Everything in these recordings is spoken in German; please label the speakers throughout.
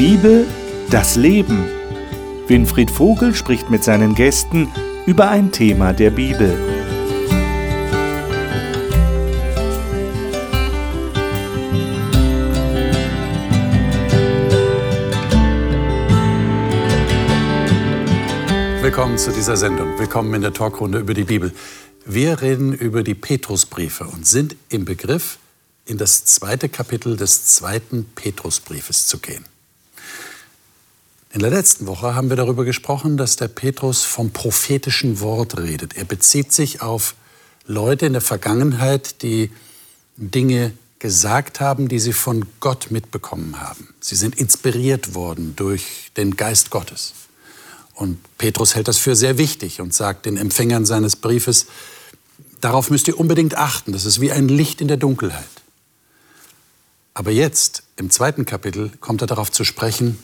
Speaker 1: Bibel, das Leben. Winfried Vogel spricht mit seinen Gästen über ein Thema der Bibel.
Speaker 2: Willkommen zu dieser Sendung. Willkommen in der Talkrunde über die Bibel. Wir reden über die Petrusbriefe und sind im Begriff, in das zweite Kapitel des zweiten Petrusbriefes zu gehen. In der letzten Woche haben wir darüber gesprochen, dass der Petrus vom prophetischen Wort redet. Er bezieht sich auf Leute in der Vergangenheit, die Dinge gesagt haben, die sie von Gott mitbekommen haben. Sie sind inspiriert worden durch den Geist Gottes. Und Petrus hält das für sehr wichtig und sagt den Empfängern seines Briefes, darauf müsst ihr unbedingt achten, das ist wie ein Licht in der Dunkelheit. Aber jetzt, im zweiten Kapitel, kommt er darauf zu sprechen,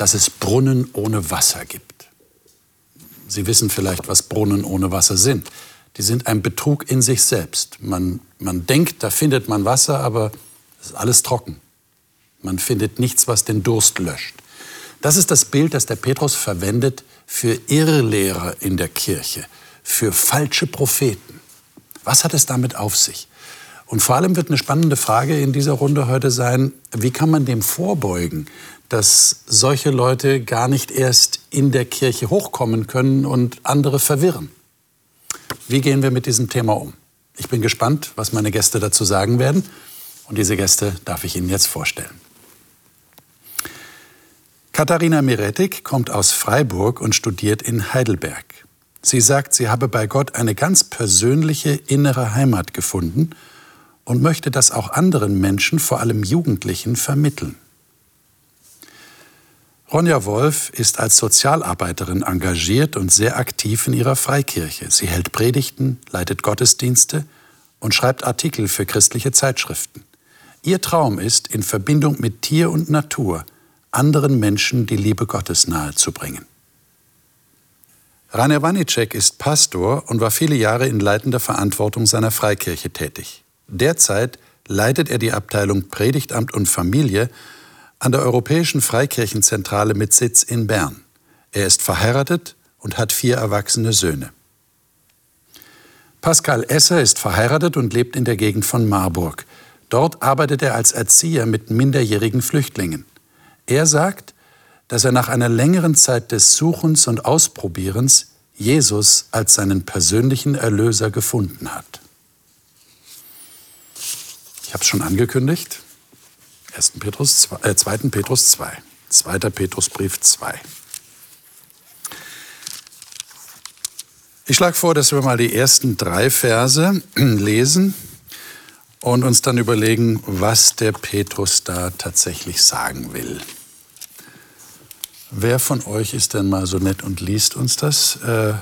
Speaker 2: dass es Brunnen ohne Wasser gibt. Sie wissen vielleicht, was Brunnen ohne Wasser sind. Die sind ein Betrug in sich selbst. Man, man denkt, da findet man Wasser, aber es ist alles trocken. Man findet nichts, was den Durst löscht. Das ist das Bild, das der Petrus verwendet für Irrlehrer in der Kirche, für falsche Propheten. Was hat es damit auf sich? Und vor allem wird eine spannende Frage in dieser Runde heute sein, wie kann man dem vorbeugen, dass solche Leute gar nicht erst in der Kirche hochkommen können und andere verwirren? Wie gehen wir mit diesem Thema um? Ich bin gespannt, was meine Gäste dazu sagen werden. Und diese Gäste darf ich Ihnen jetzt vorstellen. Katharina Miretik kommt aus Freiburg und studiert in Heidelberg. Sie sagt, sie habe bei Gott eine ganz persönliche innere Heimat gefunden – und möchte das auch anderen Menschen, vor allem Jugendlichen, vermitteln. Ronja Wolf ist als Sozialarbeiterin engagiert und sehr aktiv in ihrer Freikirche. Sie hält Predigten, leitet Gottesdienste und schreibt Artikel für christliche Zeitschriften. Ihr Traum ist, in Verbindung mit Tier und Natur anderen Menschen die Liebe Gottes nahezubringen. Rainer Wanicek ist Pastor und war viele Jahre in leitender Verantwortung seiner Freikirche tätig. Derzeit leitet er die Abteilung Predigtamt und Familie an der Europäischen Freikirchenzentrale mit Sitz in Bern. Er ist verheiratet und hat vier erwachsene Söhne. Pascal Esser ist verheiratet und lebt in der Gegend von Marburg. Dort arbeitet er als Erzieher mit minderjährigen Flüchtlingen. Er sagt, dass er nach einer längeren Zeit des Suchens und Ausprobierens Jesus als seinen persönlichen Erlöser gefunden hat. Ich habe es schon angekündigt. 1. Petrus, äh, 2. Petrus 2. 2. Petrusbrief 2. Ich schlage vor, dass wir mal die ersten drei Verse lesen und uns dann überlegen, was der Petrus da tatsächlich sagen will. Wer von euch ist denn mal so nett und liest uns das? Äh,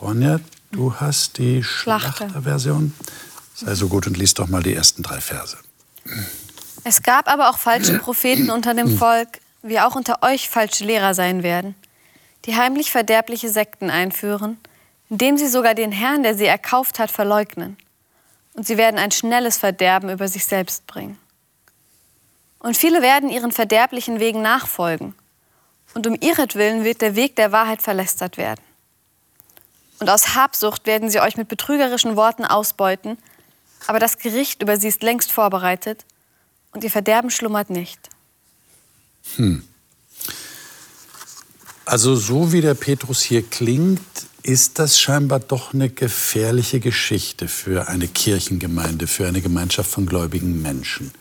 Speaker 2: Ronja, du hast die Schlachterversion. Schlachter Sei so gut und lies doch mal die ersten drei Verse.
Speaker 3: Es gab aber auch falsche Propheten unter dem Volk, wie auch unter euch falsche Lehrer sein werden, die heimlich verderbliche Sekten einführen, indem sie sogar den Herrn, der sie erkauft hat, verleugnen. Und sie werden ein schnelles Verderben über sich selbst bringen. Und viele werden ihren verderblichen Wegen nachfolgen. Und um ihretwillen wird der Weg der Wahrheit verlästert werden. Und aus Habsucht werden sie euch mit betrügerischen Worten ausbeuten, aber das Gericht über sie ist längst vorbereitet und ihr Verderben schlummert nicht.
Speaker 2: Hm. Also so wie der Petrus hier klingt, ist das scheinbar doch eine gefährliche Geschichte für eine Kirchengemeinde, für eine Gemeinschaft von gläubigen Menschen.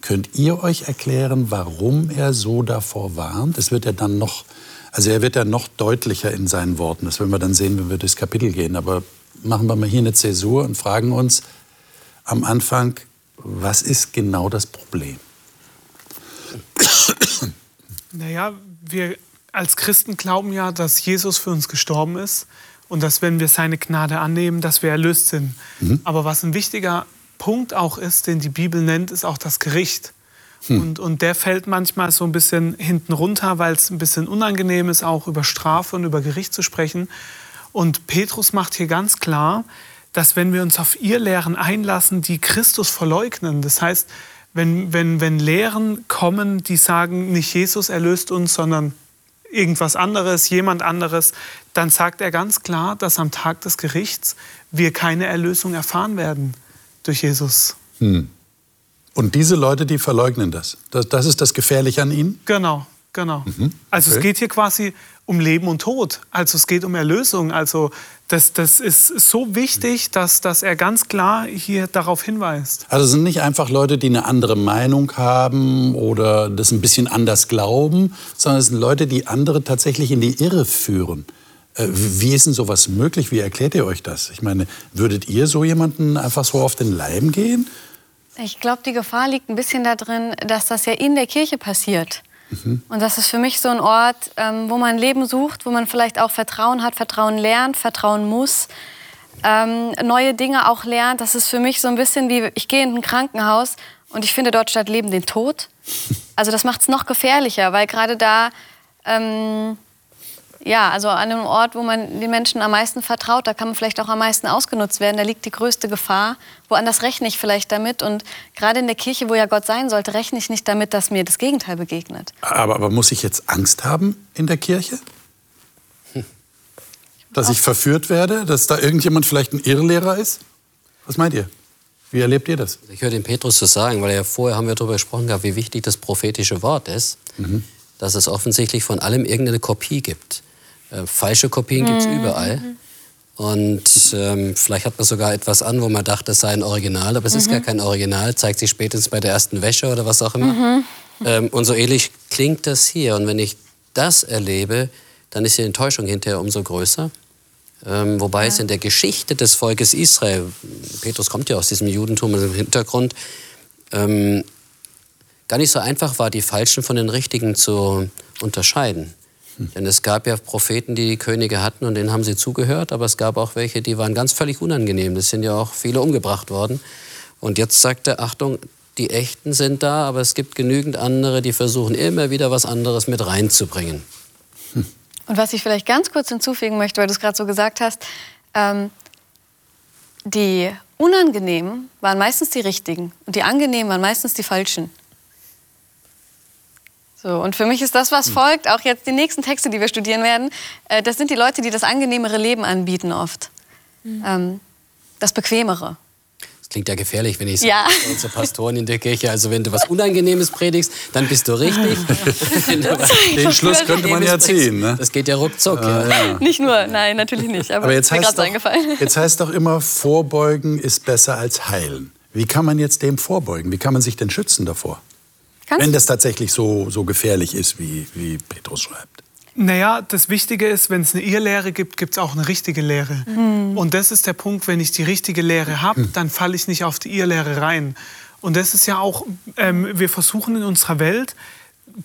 Speaker 2: Könnt ihr euch erklären, warum er so davor warnt? Es wird ja dann noch, also er wird ja noch deutlicher in seinen Worten. Das werden wir dann sehen, wenn wir durchs Kapitel gehen. Aber machen wir mal hier eine Zäsur und fragen uns, am Anfang, was ist genau das Problem?
Speaker 4: Naja, wir als Christen glauben ja, dass Jesus für uns gestorben ist und dass, wenn wir seine Gnade annehmen, dass wir erlöst sind. Mhm. Aber was ein wichtiger Punkt auch ist, den die Bibel nennt, ist auch das Gericht. Hm. Und, und der fällt manchmal so ein bisschen hinten runter, weil es ein bisschen unangenehm ist, auch über Strafe und über Gericht zu sprechen. Und Petrus macht hier ganz klar, dass wenn wir uns auf ihr Lehren einlassen, die Christus verleugnen, das heißt, wenn, wenn, wenn Lehren kommen, die sagen, nicht Jesus erlöst uns, sondern irgendwas anderes, jemand anderes, dann sagt er ganz klar, dass am Tag des Gerichts wir keine Erlösung erfahren werden durch Jesus.
Speaker 2: Hm. Und diese Leute, die verleugnen das. das. Das ist das Gefährliche an ihnen?
Speaker 4: Genau, genau. Mhm. Also es geht hier quasi um Leben und Tod. Also es geht um Erlösung. Also das, das ist so wichtig, dass, dass er ganz klar hier darauf hinweist.
Speaker 2: Also es sind nicht einfach Leute, die eine andere Meinung haben oder das ein bisschen anders glauben, sondern es sind Leute, die andere tatsächlich in die Irre führen. Äh, wie ist denn sowas möglich? Wie erklärt ihr euch das? Ich meine, würdet ihr so jemanden einfach so auf den Leim gehen?
Speaker 3: Ich glaube, die Gefahr liegt ein bisschen darin, dass das ja in der Kirche passiert. Mhm. Und das ist für mich so ein Ort, ähm, wo man Leben sucht, wo man vielleicht auch Vertrauen hat, Vertrauen lernt, Vertrauen muss, ähm, neue Dinge auch lernt. Das ist für mich so ein bisschen wie, ich gehe in ein Krankenhaus und ich finde dort statt Leben den Tod. Also das macht es noch gefährlicher, weil gerade da ähm, ja, also an einem Ort, wo man den Menschen am meisten vertraut, da kann man vielleicht auch am meisten ausgenutzt werden. Da liegt die größte Gefahr. Woanders rechne ich vielleicht damit. Und gerade in der Kirche, wo ja Gott sein sollte, rechne ich nicht damit, dass mir das Gegenteil begegnet.
Speaker 2: Aber, aber muss ich jetzt Angst haben in der Kirche? Dass ich verführt werde? Dass da irgendjemand vielleicht ein Irrlehrer ist? Was meint ihr? Wie erlebt ihr das?
Speaker 5: Ich höre den Petrus so sagen, weil ja vorher haben wir darüber gesprochen gehabt, wie wichtig das prophetische Wort ist. Mhm. Dass es offensichtlich von allem irgendeine Kopie gibt. Äh, falsche Kopien gibt es mhm. überall. Und ähm, vielleicht hat man sogar etwas an, wo man dachte, es sei ein Original, aber es mhm. ist gar kein Original, zeigt sich spätestens bei der ersten Wäsche oder was auch immer. Mhm. Ähm, und so ähnlich klingt das hier. Und wenn ich das erlebe, dann ist die Enttäuschung hinterher umso größer. Ähm, wobei ja. es in der Geschichte des Volkes Israel, Petrus kommt ja aus diesem Judentum im Hintergrund, ähm, gar nicht so einfach war, die Falschen von den Richtigen zu unterscheiden. Denn es gab ja Propheten, die die Könige hatten und denen haben sie zugehört, aber es gab auch welche, die waren ganz völlig unangenehm. Es sind ja auch viele umgebracht worden. Und jetzt sagt er, Achtung, die Echten sind da, aber es gibt genügend andere, die versuchen immer wieder was anderes mit reinzubringen.
Speaker 3: Und was ich vielleicht ganz kurz hinzufügen möchte, weil du es gerade so gesagt hast, ähm, die Unangenehmen waren meistens die Richtigen und die Angenehmen waren meistens die Falschen. So, und für mich ist das, was hm. folgt, auch jetzt die nächsten Texte, die wir studieren werden, äh, das sind die Leute, die das angenehmere Leben anbieten oft. Mhm. Ähm, das bequemere.
Speaker 5: Das klingt ja gefährlich, wenn ich sage, ja. unsere Pastoren in der Kirche, also wenn du was Unangenehmes predigst, dann bist du richtig.
Speaker 2: Den Schluss könnte man ja ziehen. Ne?
Speaker 5: Das geht ja ruckzuck.
Speaker 3: Ja. Ja. Nicht nur, nein, natürlich nicht. Aber, aber
Speaker 2: jetzt, heißt doch, jetzt heißt doch immer, vorbeugen ist besser als heilen. Wie kann man jetzt dem vorbeugen? Wie kann man sich denn schützen davor? Kannst wenn das tatsächlich so, so gefährlich ist, wie, wie Petrus schreibt.
Speaker 4: Naja, das Wichtige ist, wenn es eine Irrlehre gibt, gibt es auch eine richtige Lehre. Mhm. Und das ist der Punkt, wenn ich die richtige Lehre habe, mhm. dann falle ich nicht auf die Irrlehre rein. Und das ist ja auch, ähm, wir versuchen in unserer Welt,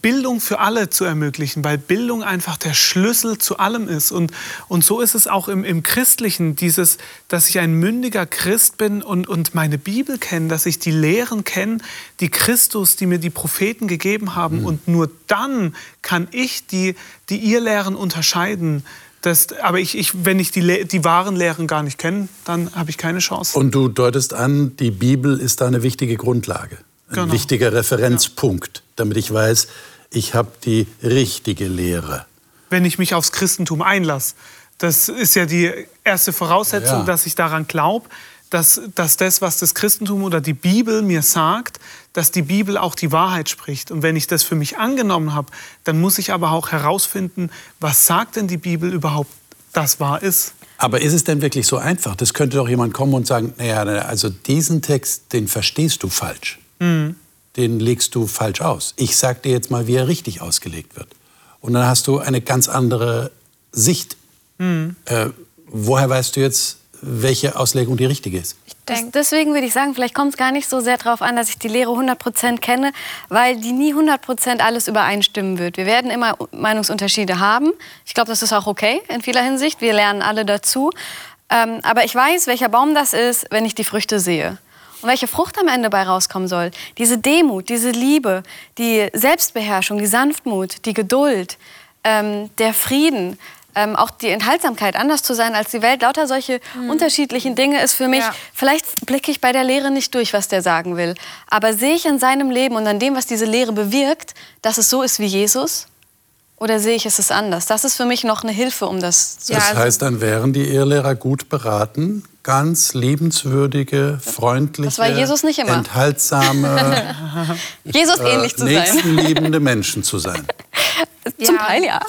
Speaker 4: Bildung für alle zu ermöglichen, weil Bildung einfach der Schlüssel zu allem ist. Und, und so ist es auch im, im Christlichen, dieses, dass ich ein mündiger Christ bin und, und meine Bibel kenne, dass ich die Lehren kenne, die Christus, die mir die Propheten gegeben haben. Mhm. Und nur dann kann ich die, die Irrlehren unterscheiden. Das, aber ich, ich, wenn ich die, die wahren Lehren gar nicht kenne, dann habe ich keine Chance.
Speaker 2: Und du deutest an, die Bibel ist da eine wichtige Grundlage ein genau. wichtiger Referenzpunkt, damit ich weiß, ich habe die richtige Lehre.
Speaker 4: Wenn ich mich aufs Christentum einlasse, das ist ja die erste Voraussetzung, ja. dass ich daran glaube, dass, dass das, was das Christentum oder die Bibel mir sagt, dass die Bibel auch die Wahrheit spricht. Und wenn ich das für mich angenommen habe, dann muss ich aber auch herausfinden, was sagt denn die Bibel überhaupt, das wahr ist.
Speaker 2: Aber ist es denn wirklich so einfach? Das könnte doch jemand kommen und sagen, naja, also diesen Text, den verstehst du falsch. Mhm. Den legst du falsch aus. Ich sag dir jetzt mal, wie er richtig ausgelegt wird. Und dann hast du eine ganz andere Sicht. Mhm. Äh, woher weißt du jetzt, welche Auslegung die richtige ist?
Speaker 3: Denk, deswegen würde ich sagen, vielleicht kommt es gar nicht so sehr darauf an, dass ich die Lehre 100% kenne, weil die nie 100% alles übereinstimmen wird. Wir werden immer Meinungsunterschiede haben. Ich glaube, das ist auch okay in vieler Hinsicht. Wir lernen alle dazu. Ähm, aber ich weiß, welcher Baum das ist, wenn ich die Früchte sehe und welche Frucht am Ende bei rauskommen soll. Diese Demut, diese Liebe, die Selbstbeherrschung, die Sanftmut, die Geduld, ähm, der Frieden, ähm, auch die Enthaltsamkeit, anders zu sein als die Welt, lauter solche unterschiedlichen Dinge ist für mich,
Speaker 6: Ja.
Speaker 3: vielleicht blicke ich bei der Lehre nicht durch, was der sagen will, aber sehe ich in seinem Leben und an dem, was diese Lehre bewirkt, dass es so ist wie Jesus? Oder sehe ich, es ist anders? Das ist für mich noch eine Hilfe, um das zu
Speaker 2: Das
Speaker 6: also-
Speaker 2: heißt, dann wären die Ehelehrer gut beraten, ganz liebenswürdige, freundliche,
Speaker 3: Das war Jesus nicht immer.
Speaker 2: enthaltsame,
Speaker 3: Jesus ähnlich zu sein.
Speaker 2: nächstenliebende Menschen zu sein.
Speaker 3: Zum
Speaker 6: Ja.
Speaker 3: Teil ja.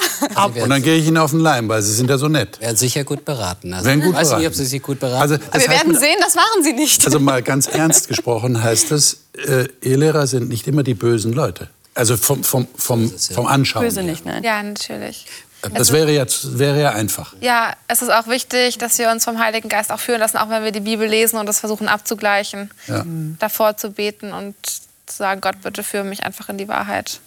Speaker 2: Und dann gehe ich Ihnen auf den Leim, weil Sie sind ja so nett.
Speaker 5: Werden sicher gut beraten. Also,
Speaker 2: Werden gut
Speaker 5: weiß
Speaker 2: beraten.
Speaker 5: nicht, ob sie sich gut beraten.
Speaker 2: Also,
Speaker 3: Aber wir
Speaker 2: heißt
Speaker 3: werden sehen, das waren sie nicht.
Speaker 2: Also mal ganz ernst gesprochen heißt das, äh, Ehelehrer sind nicht immer die bösen Leute. Also vom, vom, vom, vom Anschauen.
Speaker 3: Böse nicht, nein.
Speaker 6: Ja, natürlich.
Speaker 2: Das wäre ja, wäre ja einfach.
Speaker 6: Ja, es ist auch wichtig, dass wir uns vom Heiligen Geist auch führen lassen, auch wenn wir die Bibel lesen und das versuchen abzugleichen.
Speaker 2: Ja.
Speaker 6: Davor zu beten und zu sagen, Gott, bitte führe mich einfach in die Wahrheit.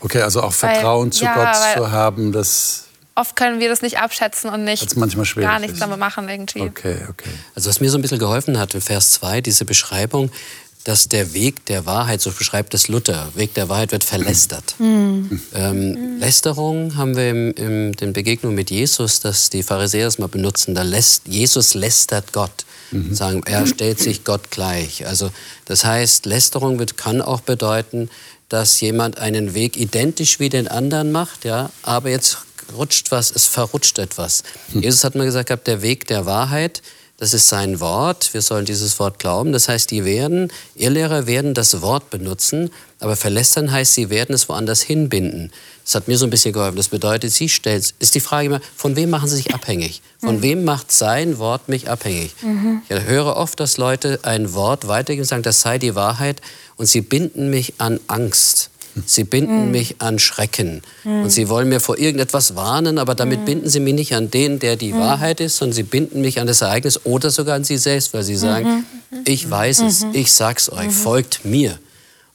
Speaker 2: Okay, also auch
Speaker 6: Weil-
Speaker 2: Vertrauen zu
Speaker 6: ja,
Speaker 2: Gott
Speaker 6: weil-
Speaker 2: zu haben, das
Speaker 6: Oft können wir das nicht abschätzen und nicht gar nichts damit machen irgendwie.
Speaker 2: Okay, okay.
Speaker 5: Also was mir so ein bisschen geholfen hat in Vers 2, diese Beschreibung, dass der Weg der Wahrheit, so beschreibt es Luther, Weg der Wahrheit wird verlästert. Ähm, Lästerung haben wir in im, den Begegnungen mit Jesus, dass die Pharisäer es mal benutzen. Da lässt, Jesus lästert Gott. Sagen, er stellt sich Gott gleich. Also das heißt, Lästerung wird, kann auch bedeuten, dass jemand einen Weg identisch wie den anderen macht, ja, aber jetzt rutscht was, es verrutscht etwas. Jesus hat mal gesagt, gehabt, der Weg der Wahrheit, das ist sein Wort. Wir sollen dieses Wort glauben. Das heißt, die werden, Irrlehrer werden das Wort benutzen, aber verlästern heißt, sie werden es woanders hinbinden. Das hat mir so ein bisschen geholfen. Das bedeutet, sie stellen, ist die Frage immer, von wem machen sie sich abhängig? Von wem macht sein Wort mich abhängig? Ich höre oft, dass Leute ein Wort weitergeben und sagen, das sei die Wahrheit und sie binden mich an Angst. Sie binden mich an Schrecken. Und sie wollen mir vor irgendetwas warnen, aber damit binden sie mich nicht an den, der die Wahrheit ist, sondern sie binden mich an das Ereignis oder sogar an sie selbst, weil sie sagen, ich weiß es, ich sag's euch, folgt mir.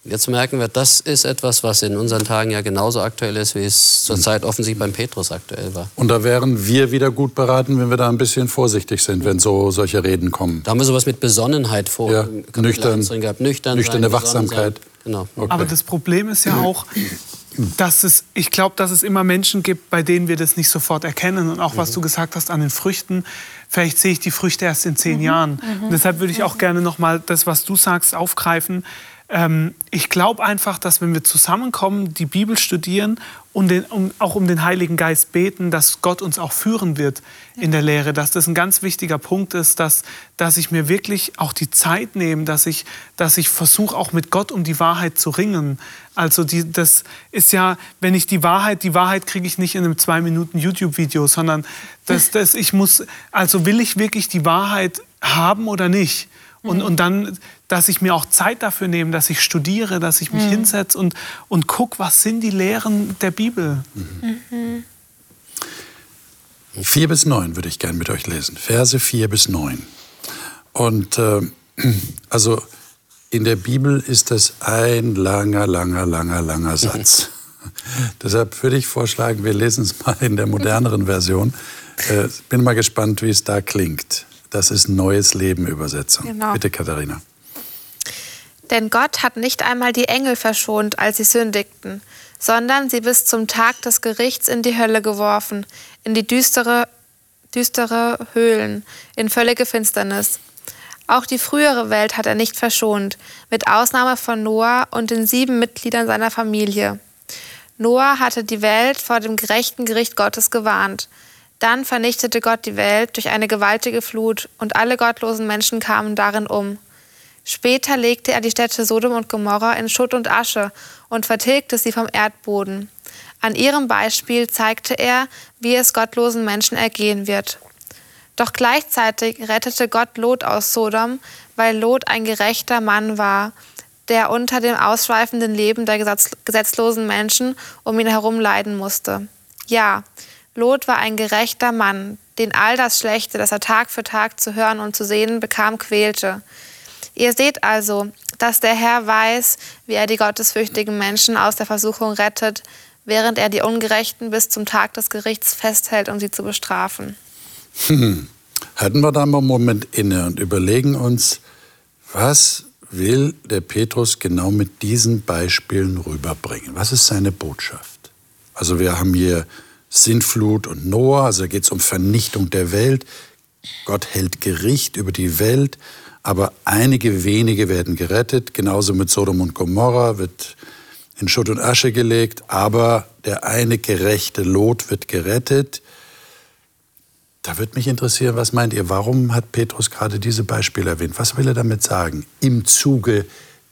Speaker 5: Und jetzt merken wir, das ist etwas, was in unseren Tagen ja genauso aktuell ist, wie es zur Zeit offensichtlich beim Petrus aktuell war.
Speaker 2: Und da wären wir wieder gut beraten, wenn wir da ein bisschen vorsichtig sind, wenn so solche Reden kommen.
Speaker 5: Da haben wir sowas mit Besonnenheit vor.
Speaker 2: Ja, nüchtern-
Speaker 5: 1 drin gehabt. Nüchtern
Speaker 2: nüchterne
Speaker 5: sein,
Speaker 2: Wachsamkeit.
Speaker 5: Sein. Genau.
Speaker 2: Okay.
Speaker 4: Aber das Problem ist ja auch, dass es, ich glaube, dass es immer Menschen gibt, bei denen wir das nicht sofort erkennen. Und auch was du gesagt hast an den Früchten, vielleicht sehe ich die Früchte erst in zehn Jahren. Und deshalb würde ich auch gerne noch mal das, was du sagst, aufgreifen. Ähm, ich glaube einfach, dass wenn wir zusammenkommen, die Bibel studieren und den, um, auch um den Heiligen Geist beten, dass Gott uns auch führen wird in der Lehre, dass das ein ganz wichtiger Punkt ist, dass, dass ich mir wirklich auch die Zeit nehme, dass ich, dass ich versuche, auch mit Gott um die Wahrheit zu ringen. Also die, das ist ja, wenn ich die Wahrheit, die Wahrheit kriege ich nicht in einem zwei Minuten YouTube-Video, sondern das, das, ich muss, also will ich wirklich die Wahrheit haben oder nicht? Und, und dann, dass ich mir auch Zeit dafür nehme, dass ich studiere, dass ich mich hinsetze und, und gucke, was sind die Lehren der Bibel.
Speaker 2: Vier bis neun würde ich gern mit euch lesen. Verse vier bis neun. Und äh, also in der Bibel ist das ein langer, langer, langer, langer Satz. Deshalb würde ich vorschlagen, wir lesen es mal in der moderneren Version. Äh, bin mal gespannt, wie es da klingt. Das ist Neues Leben Übersetzung.
Speaker 6: Genau.
Speaker 2: Bitte, Katharina.
Speaker 6: Denn Gott hat nicht einmal die Engel verschont, als sie sündigten, sondern sie bis zum Tag des Gerichts in die Hölle geworfen, in die düstere, düstere Höhlen, in völlige Finsternis. Auch die frühere Welt hat er nicht verschont, mit Ausnahme von Noah und den sieben Mitgliedern seiner Familie. Noah hatte die Welt vor dem gerechten Gericht Gottes gewarnt. Dann vernichtete Gott die Welt durch eine gewaltige Flut und alle gottlosen Menschen kamen darin um. Später legte er die Städte Sodom und Gomorra in Schutt und Asche und vertilgte sie vom Erdboden. An ihrem Beispiel zeigte er, wie es gottlosen Menschen ergehen wird. Doch gleichzeitig rettete Gott Lot aus Sodom, weil Lot ein gerechter Mann war, der unter dem ausschweifenden Leben der gesetz gesetzlosen Menschen um ihn herum leiden musste. Ja, Lot war ein gerechter Mann, den all das Schlechte, das er Tag für Tag zu hören und zu sehen bekam, quälte. Ihr seht also, dass der Herr weiß, wie er die gottesfürchtigen Menschen aus der Versuchung rettet, während er die Ungerechten bis zum Tag des Gerichts festhält, um sie zu bestrafen.
Speaker 2: Halten wir da mal einen Moment inne und überlegen uns, was will der Petrus genau mit diesen Beispielen rüberbringen? Was ist seine Botschaft? Also wir haben hier Sintflut und Noah, also geht es um Vernichtung der Welt. Gott hält Gericht über die Welt, aber einige wenige werden gerettet. Genauso mit Sodom und Gomorra wird in Schutt und Asche gelegt, aber der eine gerechte Lot wird gerettet. Da würde mich interessieren, was meint ihr, warum hat Petrus gerade diese Beispiele erwähnt? Was will er damit sagen im Zuge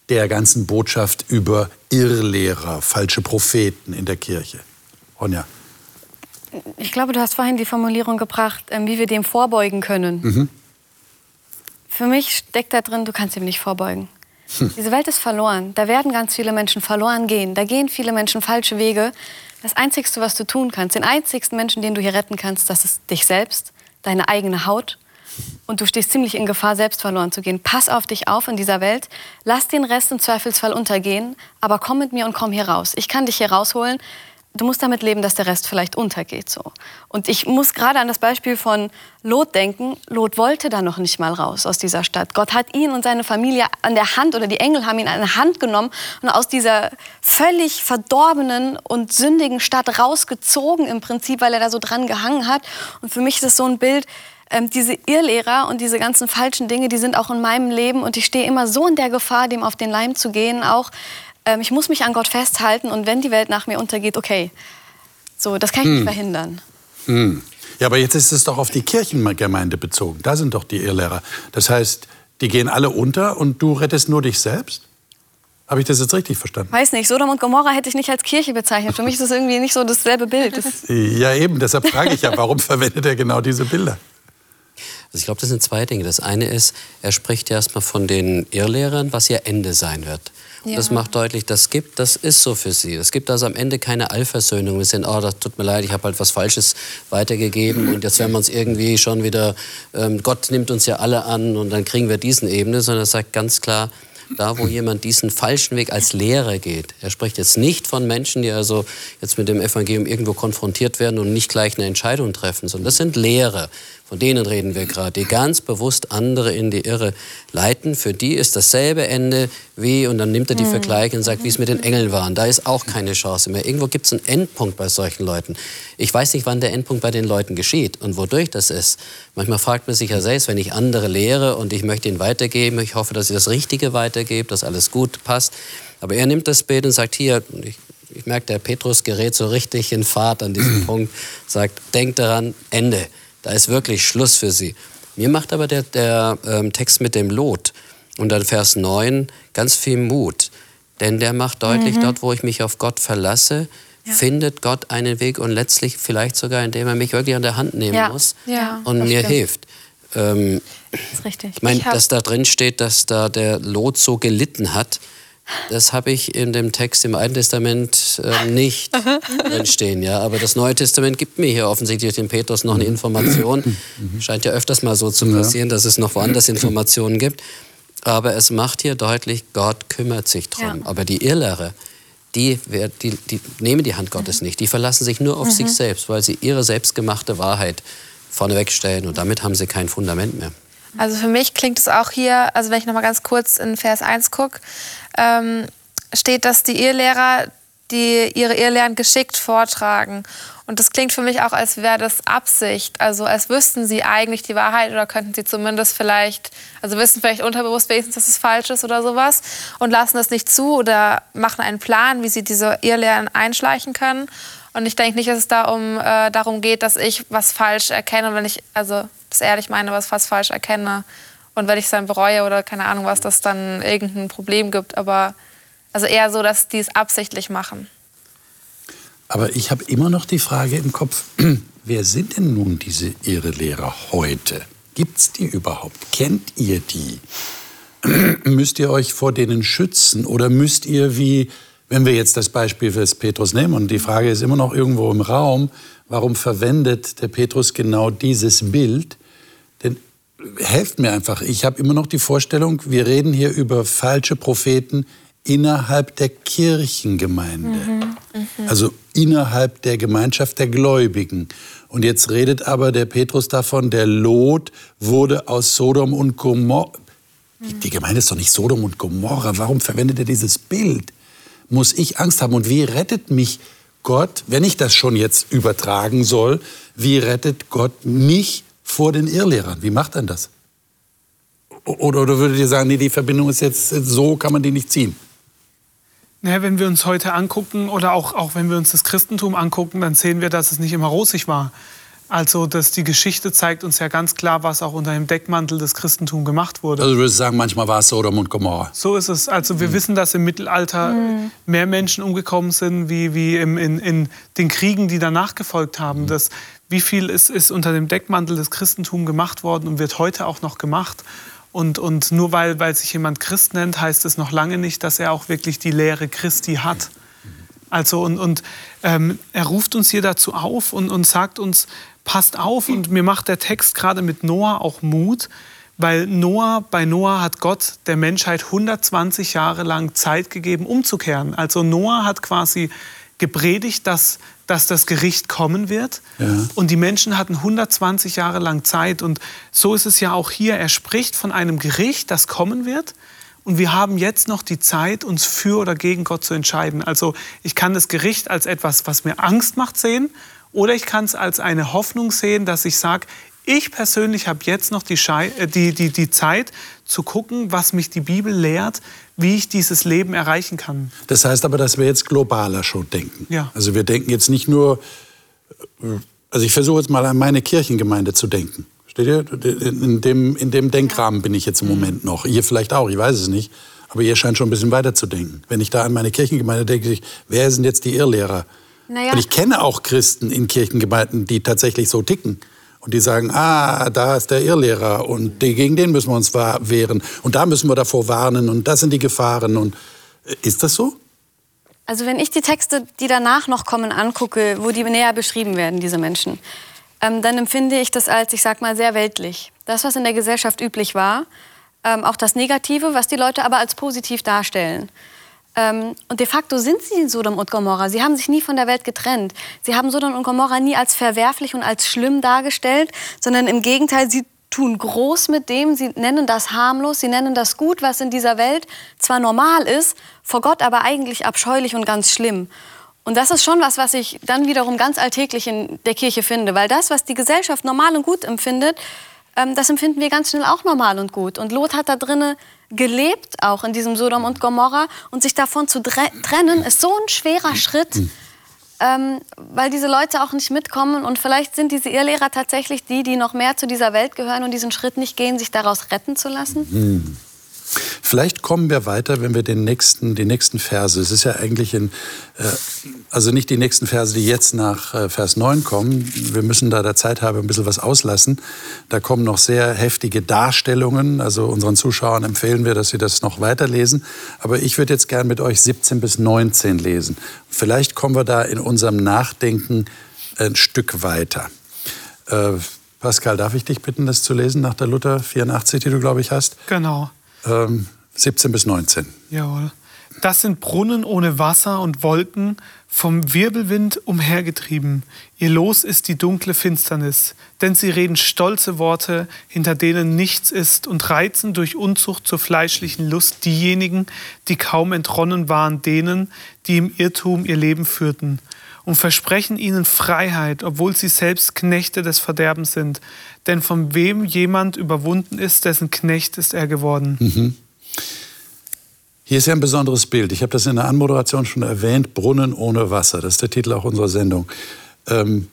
Speaker 2: der ganzen Botschaft über Irrlehrer, falsche Propheten in der Kirche? Ronja.
Speaker 3: Ich glaube, du hast vorhin die Formulierung gebracht, ähm, wie wir dem vorbeugen können.
Speaker 2: Mhm.
Speaker 3: Für mich steckt da drin, du kannst dem nicht vorbeugen.
Speaker 2: Hm.
Speaker 3: Diese Welt ist verloren. Da werden ganz viele Menschen verloren gehen. Da gehen viele Menschen falsche Wege. Das Einzige, was du tun kannst, den einzigsten Menschen, den du hier retten kannst, das ist dich selbst, deine eigene Haut. Und du stehst ziemlich in Gefahr, selbst verloren zu gehen. Pass auf dich auf in dieser Welt. Lass den Rest im Zweifelsfall untergehen, aber komm mit mir und komm hier raus. Ich kann dich hier rausholen du musst damit leben, dass der Rest vielleicht untergeht. So. Und ich muss gerade an das Beispiel von Lot denken. Lot wollte da noch nicht mal raus aus dieser Stadt. Gott hat ihn und seine Familie an der Hand oder die Engel haben ihn an der Hand genommen und aus dieser völlig verdorbenen und sündigen Stadt rausgezogen im Prinzip, weil er da so dran gehangen hat. Und für mich ist es so ein Bild, ähm, diese Irrlehrer und diese ganzen falschen Dinge, die sind auch in meinem Leben und ich stehe immer so in der Gefahr, dem auf den Leim zu gehen, auch ähm, ich muss mich an Gott festhalten und wenn die Welt nach mir untergeht, okay. So, das kann ich hm. nicht verhindern.
Speaker 2: Hm. Ja, aber jetzt ist es doch auf die Kirchengemeinde bezogen. Da sind doch die Irrlehrer. Das heißt, die gehen alle unter und du rettest nur dich selbst? Habe ich das jetzt richtig verstanden?
Speaker 3: Weiß nicht. Sodom und Gomorra hätte ich nicht als Kirche bezeichnet. Für mich ist das irgendwie nicht so dasselbe Bild. Das
Speaker 2: ja, eben. Deshalb frage ich ja, warum verwendet er genau diese Bilder?
Speaker 5: Also ich glaube, das sind zwei Dinge. Das eine ist, er spricht ja erstmal von den Irrlehrern, was ihr Ende sein wird. Ja. Das macht deutlich, das gibt, das ist so für sie. Es gibt also am Ende keine Allversöhnung. Wir sind, oh, das tut mir leid, ich habe halt was Falsches weitergegeben und jetzt werden wir uns irgendwie schon wieder, ähm, Gott nimmt uns ja alle an und dann kriegen wir diesen Ebene, sondern er sagt ganz klar, da wo jemand diesen falschen Weg als Lehrer geht. Er spricht jetzt nicht von Menschen, die also jetzt mit dem Evangelium irgendwo konfrontiert werden und nicht gleich eine Entscheidung treffen, sondern das sind Lehrer. Von denen reden wir gerade, die ganz bewusst andere in die Irre leiten. Für die ist dasselbe Ende wie, und dann nimmt er die mhm. Vergleiche und sagt, wie es mit den Engeln war. Da ist auch keine Chance mehr. Irgendwo gibt es einen Endpunkt bei solchen Leuten. Ich weiß nicht, wann der Endpunkt bei den Leuten geschieht und wodurch das ist. Manchmal fragt man sich ja selbst, wenn ich andere lehre und ich möchte ihnen weitergeben, ich hoffe, dass ich das Richtige weitergebe, dass alles gut passt. Aber er nimmt das Bild und sagt, hier, ich, ich merke, der Petrus gerät so richtig in Fahrt an diesem Punkt, sagt, denk daran, Ende. Da ist wirklich Schluss für sie. Mir macht aber der, der ähm, Text mit dem Lot und dann Vers 9 ganz viel Mut. Denn der macht deutlich, mhm. dort, wo ich mich auf Gott verlasse, ja. findet Gott einen Weg und letztlich vielleicht sogar, indem er mich wirklich an der Hand nehmen
Speaker 3: ja.
Speaker 5: muss
Speaker 3: ja,
Speaker 5: und mir
Speaker 3: stimmt.
Speaker 5: hilft. Ähm,
Speaker 3: das ist richtig.
Speaker 5: Ich meine, dass da drin steht, dass da der Lot so gelitten hat, das habe ich in dem Text im Alten Testament äh, nicht drinstehen. Ja? Aber das Neue Testament gibt mir hier offensichtlich den Petrus noch eine Information. Scheint ja öfters mal so zu passieren, dass es noch woanders Informationen gibt. Aber es macht hier deutlich, Gott kümmert sich drum. Ja. Aber die Irrlehrer, die, die, die, nehmen die Hand Gottes nicht. Die verlassen sich nur auf mhm. sich selbst, weil sie ihre selbstgemachte Wahrheit vorneweg stellen. Und damit haben sie kein Fundament mehr.
Speaker 6: Also für mich klingt es auch hier, also wenn ich noch mal ganz kurz in Vers 1 gucke, ähm, steht, dass die Irrlehrer die ihre Irrlehren geschickt vortragen. Und das klingt für mich auch, als wäre das Absicht. Also als wüssten sie eigentlich die Wahrheit oder könnten sie zumindest vielleicht, also wissen vielleicht unterbewusst wenigstens, dass es falsch ist oder sowas und lassen das nicht zu oder machen einen Plan, wie sie diese Irrlehren einschleichen können. Und ich denke nicht, dass es da um, äh, darum geht, dass ich was falsch erkenne. Wenn ich, also das ehrlich meine, was fast falsch erkenne und wenn ich es dann bereue oder keine Ahnung was, dass dann irgendein Problem gibt. Aber also eher so, dass die es absichtlich machen.
Speaker 2: Aber ich habe immer noch die Frage im Kopf, wer sind denn nun diese Irrelehrer heute? Gibt es die überhaupt? Kennt ihr die? müsst ihr euch vor denen schützen oder müsst ihr wie, wenn wir jetzt das Beispiel des Petrus nehmen und die Frage ist immer noch irgendwo im Raum, warum verwendet der Petrus genau dieses Bild? Helft mir einfach, ich habe immer noch die Vorstellung, wir reden hier über falsche Propheten innerhalb der Kirchengemeinde, mhm, mh. also innerhalb der Gemeinschaft der Gläubigen. Und jetzt redet aber der Petrus davon, der Lot wurde aus Sodom und Gomorra. Mhm. Die Gemeinde ist doch nicht Sodom und Gomorra. Warum verwendet er dieses Bild? Muss ich Angst haben? Und wie rettet mich Gott, wenn ich das schon jetzt übertragen soll, wie rettet Gott mich vor den Irrlehrern? Wie macht er das? Oder, oder würdet ihr sagen, nee, die Verbindung ist jetzt so, kann man die nicht ziehen?
Speaker 4: Naja, wenn wir uns heute angucken oder auch, auch wenn wir uns das Christentum angucken, dann sehen wir, dass es nicht immer rosig war. Also dass die Geschichte zeigt uns ja ganz klar, was auch unter dem Deckmantel des Christentums gemacht wurde.
Speaker 2: Also du würdest sagen, manchmal war es Sodom und Gomorra.
Speaker 4: So ist es. Also wir mhm. wissen, dass im Mittelalter mhm. mehr Menschen umgekommen sind, wie, wie im, in, in den Kriegen, die danach gefolgt haben. Mhm. Das, wie viel ist, ist unter dem Deckmantel des Christentums gemacht worden und wird heute auch noch gemacht. Und, und nur weil, weil sich jemand Christ nennt, heißt es noch lange nicht, dass er auch wirklich die Lehre Christi hat. Also und, und ähm, er ruft uns hier dazu auf und, und sagt uns, passt auf und mir macht der Text gerade mit Noah auch Mut, weil Noah, bei Noah hat Gott der Menschheit 120 Jahre lang Zeit gegeben, umzukehren. Also Noah hat quasi gepredigt, dass, dass das Gericht kommen wird. Ja. Und die Menschen hatten 120 Jahre lang Zeit. Und so ist es ja auch hier. Er spricht von einem Gericht, das kommen wird. Und wir haben jetzt noch die Zeit, uns für oder gegen Gott zu entscheiden. Also ich kann das Gericht als etwas, was mir Angst macht, sehen. Oder ich kann es als eine Hoffnung sehen, dass ich sage, ich persönlich habe jetzt noch die, äh, die, die, die Zeit zu gucken, was mich die Bibel lehrt, wie ich dieses Leben erreichen kann.
Speaker 2: Das heißt aber, dass wir jetzt globaler schon denken.
Speaker 4: Ja.
Speaker 2: Also wir denken jetzt nicht nur, äh, also ich versuche jetzt mal an meine Kirchengemeinde zu denken. Steht ihr? In dem, in dem Denkrahmen bin ich jetzt im Moment noch. Ihr vielleicht auch, ich weiß es nicht. Aber ihr scheint schon ein bisschen weiter zu denken. Wenn ich da an meine Kirchengemeinde denke, wer sind jetzt die Irrlehrer? Naja. Und ich kenne auch Christen in Kirchengemeinden, die tatsächlich so ticken. Und die sagen, ah, da ist der Irrlehrer und gegen den müssen wir uns wehren. Und da müssen wir davor warnen und das sind die Gefahren. Und äh, ist das so?
Speaker 3: Also wenn ich die Texte, die danach noch kommen, angucke, wo die näher beschrieben werden, diese Menschen, ähm, dann empfinde ich das als, ich sag mal, sehr weltlich. Das, was in der Gesellschaft üblich war, ähm, auch das Negative, was die Leute aber als positiv darstellen. Ähm, und de facto sind sie Sodom und Gomorra. Sie haben sich nie von der Welt getrennt. Sie haben Sodom und Gomorra nie als verwerflich und als schlimm dargestellt, sondern im Gegenteil, sie tun groß mit dem, sie nennen das harmlos, sie nennen das gut, was in dieser Welt zwar normal ist, vor Gott aber eigentlich abscheulich und ganz schlimm. Und das ist schon was, was ich dann wiederum ganz alltäglich in der Kirche finde, weil das, was die Gesellschaft normal und gut empfindet, das empfinden wir ganz schnell auch normal und gut. Und Lot hat da drinnen gelebt, auch in diesem Sodom und Gomorra. Und sich davon zu trennen, ist so ein schwerer Schritt, ähm, weil diese Leute auch nicht mitkommen. Und vielleicht sind diese Irrlehrer tatsächlich die, die noch mehr zu dieser Welt gehören und diesen Schritt nicht gehen, sich daraus retten zu lassen.
Speaker 2: Mhm. Vielleicht kommen wir weiter, wenn wir den nächsten, die nächsten Verse, es ist ja eigentlich in, äh, also nicht die nächsten Verse, die jetzt nach äh, Vers 9 kommen, wir müssen da der Zeit haben, ein bisschen was auslassen. Da kommen noch sehr heftige Darstellungen, also unseren Zuschauern empfehlen wir, dass sie das noch weiterlesen. Aber ich würde jetzt gern mit euch 17 bis 19 lesen. Vielleicht kommen wir da in unserem Nachdenken ein Stück weiter. Äh, Pascal, darf ich dich bitten, das zu lesen nach der Luther 84, die du, glaube ich, hast?
Speaker 4: Genau
Speaker 2: ähm, 17 bis 19.
Speaker 4: Jawohl. Das sind Brunnen ohne Wasser und Wolken, vom Wirbelwind umhergetrieben. Ihr Los ist die dunkle Finsternis, denn sie reden stolze Worte, hinter denen nichts ist, und reizen durch Unzucht zur fleischlichen Lust diejenigen, die kaum entronnen waren denen, die im Irrtum ihr Leben führten, und versprechen ihnen Freiheit, obwohl sie selbst Knechte des Verderbens sind. Denn von wem jemand überwunden ist, dessen Knecht ist er geworden.
Speaker 2: Mhm. Hier ist ja ein besonderes Bild. Ich habe das in der Anmoderation schon erwähnt, Brunnen ohne Wasser. Das ist der Titel auch unserer Sendung. Ähm,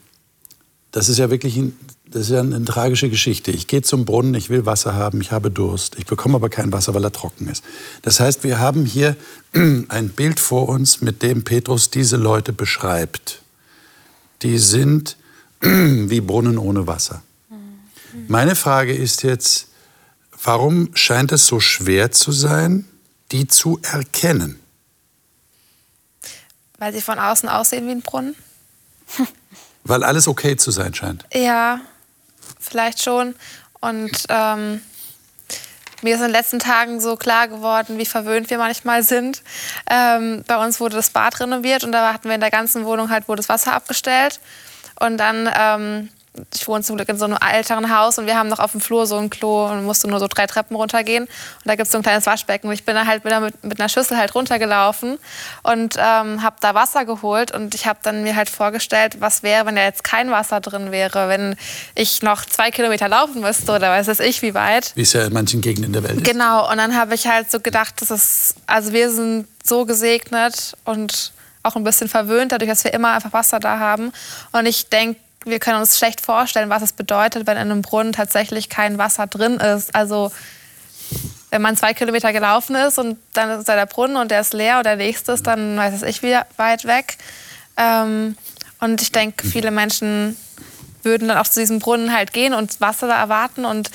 Speaker 2: das ist ja wirklich ein, das ist ja eine, eine tragische Geschichte. Ich gehe zum Brunnen, ich will Wasser haben, ich habe Durst. Ich bekomme aber kein Wasser, weil er trocken ist. Das heißt, wir haben hier ein Bild vor uns, mit dem Petrus diese Leute beschreibt. Die sind wie Brunnen ohne Wasser. Meine Frage ist jetzt, warum scheint es so schwer zu sein, die zu erkennen?
Speaker 6: Weil sie von außen aussehen wie ein Brunnen.
Speaker 2: Weil alles okay zu sein scheint.
Speaker 6: Ja, vielleicht schon. Und ähm, mir ist in den letzten Tagen so klar geworden, wie verwöhnt wir manchmal sind. Ähm, bei uns wurde das Bad renoviert und da hatten wir in der ganzen Wohnung halt wohl das Wasser abgestellt. Und dann ähm, ich wohne zum Glück in so einem älteren Haus und wir haben noch auf dem Flur so ein Klo und musste nur so drei Treppen runtergehen. Und da gibt es so ein kleines Waschbecken. Und ich bin da halt mit, mit einer Schüssel halt runtergelaufen und ähm, habe da Wasser geholt. Und ich habe dann mir halt vorgestellt, was wäre, wenn da jetzt kein Wasser drin wäre, wenn ich noch zwei Kilometer laufen müsste oder weiß es ich wie weit.
Speaker 2: Wie es ja in manchen Gegenden der Welt ist.
Speaker 6: Genau, und dann habe ich halt so gedacht, das ist, also wir sind so gesegnet und auch ein bisschen verwöhnt, dadurch, dass wir immer einfach Wasser da haben. Und ich denke, wir können uns schlecht vorstellen, was es bedeutet, wenn in einem Brunnen tatsächlich kein Wasser drin ist. Also wenn man zwei Kilometer gelaufen ist und dann ist da der Brunnen und der ist leer oder der nächste ist dann, weiß ich, wie weit weg. Ähm, und ich denke, viele Menschen würden dann auch zu diesem Brunnen halt gehen und Wasser da erwarten und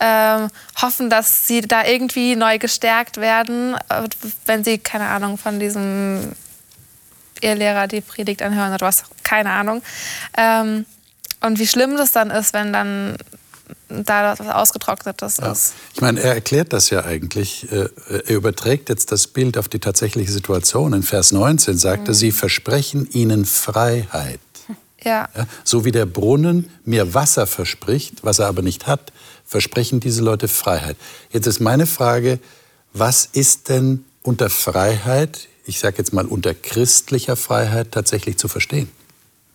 Speaker 6: ähm, hoffen, dass sie da irgendwie neu gestärkt werden, äh, wenn sie, keine Ahnung, von diesem ihr Lehrer die Predigt anhören oder was, keine Ahnung. Ähm, und wie schlimm das dann ist, wenn dann da was Ausgetrocknetes
Speaker 2: Ja.
Speaker 6: ist.
Speaker 2: Ich meine, er erklärt das ja eigentlich. äh, Er überträgt jetzt das Bild auf die tatsächliche Situation. In Vers 19 sagt er, sie versprechen ihnen Freiheit.
Speaker 6: Ja.
Speaker 2: Ja, so wie der Brunnen mir Wasser verspricht, was er aber nicht hat, versprechen diese Leute Freiheit. Jetzt ist meine Frage, was ist denn unter Freiheit, ich sage jetzt mal unter christlicher Freiheit, tatsächlich zu verstehen?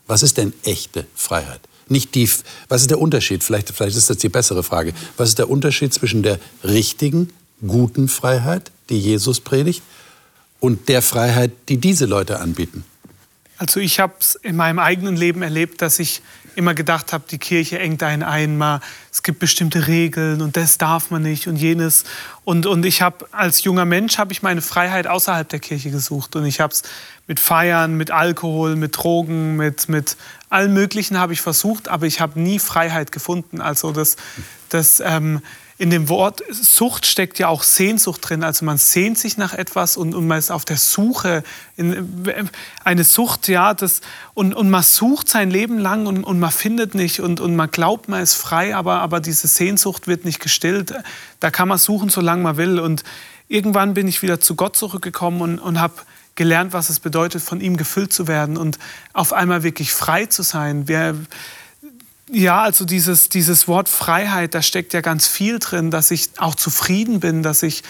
Speaker 2: Was ist denn echte Freiheit? Nicht die, was ist der Unterschied? Vielleicht, vielleicht ist das die bessere Frage. Was ist der Unterschied zwischen der richtigen, guten Freiheit, die Jesus predigt, und der Freiheit, die diese Leute anbieten?
Speaker 4: Also ich habe es in meinem eigenen Leben erlebt, dass ich immer gedacht habe, die Kirche engt einen ein, mal, es gibt bestimmte Regeln und das darf man nicht und jenes. Und, und ich habe als junger Mensch habe ich meine Freiheit außerhalb der Kirche gesucht und ich habe es mit Feiern, mit Alkohol, mit Drogen, mit, mit allem Möglichen habe ich versucht, aber ich habe nie Freiheit gefunden. Also das, das ähm, in dem Wort Sucht steckt ja auch Sehnsucht drin. Also man sehnt sich nach etwas und, und man ist auf der Suche. In, eine Sucht, ja, das, und, und man sucht sein Leben lang und, und man findet nicht und, und man glaubt, man ist frei, aber, aber diese Sehnsucht wird nicht gestillt. Da kann man suchen, solange man will. Und irgendwann bin ich wieder zu Gott zurückgekommen und, und habe gelernt, was es bedeutet, von ihm gefüllt zu werden und auf einmal wirklich frei zu sein. Wir, ja, also dieses, dieses Wort Freiheit, da steckt ja ganz viel drin, dass ich auch zufrieden bin, dass ich,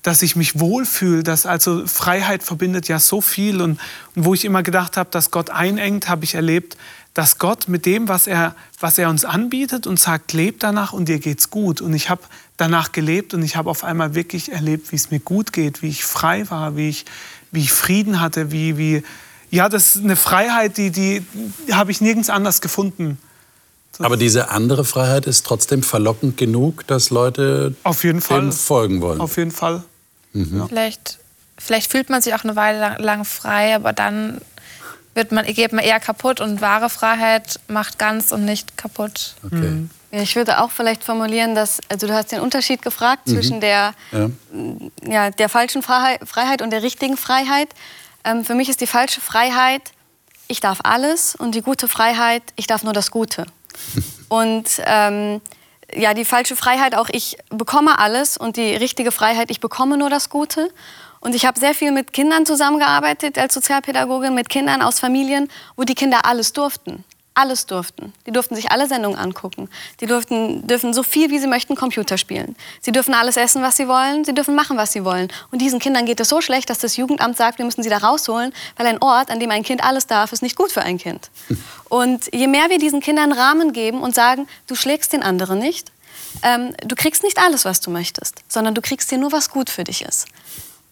Speaker 4: dass ich mich wohlfühle. Dass also Freiheit verbindet ja so viel. Und, und wo ich immer gedacht habe, dass Gott einengt, habe ich erlebt, dass Gott mit dem, was er, was er uns anbietet und sagt, lebt danach und dir geht's gut. Und ich habe danach gelebt und ich habe auf einmal wirklich erlebt, wie es mir gut geht, wie ich frei war, wie ich, wie ich Frieden hatte, wie, wie ja, das ist eine Freiheit, die, die, die habe ich nirgends anders gefunden.
Speaker 2: Aber diese andere Freiheit ist trotzdem verlockend genug, dass Leute
Speaker 4: Auf jeden Fall.
Speaker 2: dem folgen wollen.
Speaker 4: Auf jeden Fall.
Speaker 6: Vielleicht, vielleicht fühlt man sich auch eine Weile lang, frei, aber dann wird man, geht man eher kaputt und wahre Freiheit macht ganz und nicht kaputt.
Speaker 2: Okay.
Speaker 3: Ja, ich würde auch vielleicht formulieren, dass, also du hast den Unterschied gefragt zwischen der,
Speaker 2: Ja.
Speaker 3: ja, der falschen Freiheit, Freiheit und der richtigen Freiheit. Ähm, für mich ist die falsche Freiheit, ich darf alles und die gute Freiheit, ich darf nur das Gute. und ähm, ja, die falsche Freiheit auch, ich bekomme alles und die richtige Freiheit, ich bekomme nur das Gute. Und ich habe sehr viel mit Kindern zusammengearbeitet als Sozialpädagogin, mit Kindern aus Familien, wo die Kinder alles durften. Alles durften. Die durften sich alle Sendungen angucken. Die durften, dürfen so viel, wie sie möchten, Computer spielen. Sie dürfen alles essen, was sie wollen. Sie dürfen machen, was sie wollen. Und diesen Kindern geht es so schlecht, dass das Jugendamt sagt, wir müssen sie da rausholen, weil ein Ort, an dem ein Kind alles darf, ist nicht gut für ein Kind. Und je mehr wir diesen Kindern Rahmen geben und sagen, du schlägst den anderen nicht, ähm, du kriegst nicht alles, was du möchtest, sondern du kriegst dir nur, was gut für dich ist.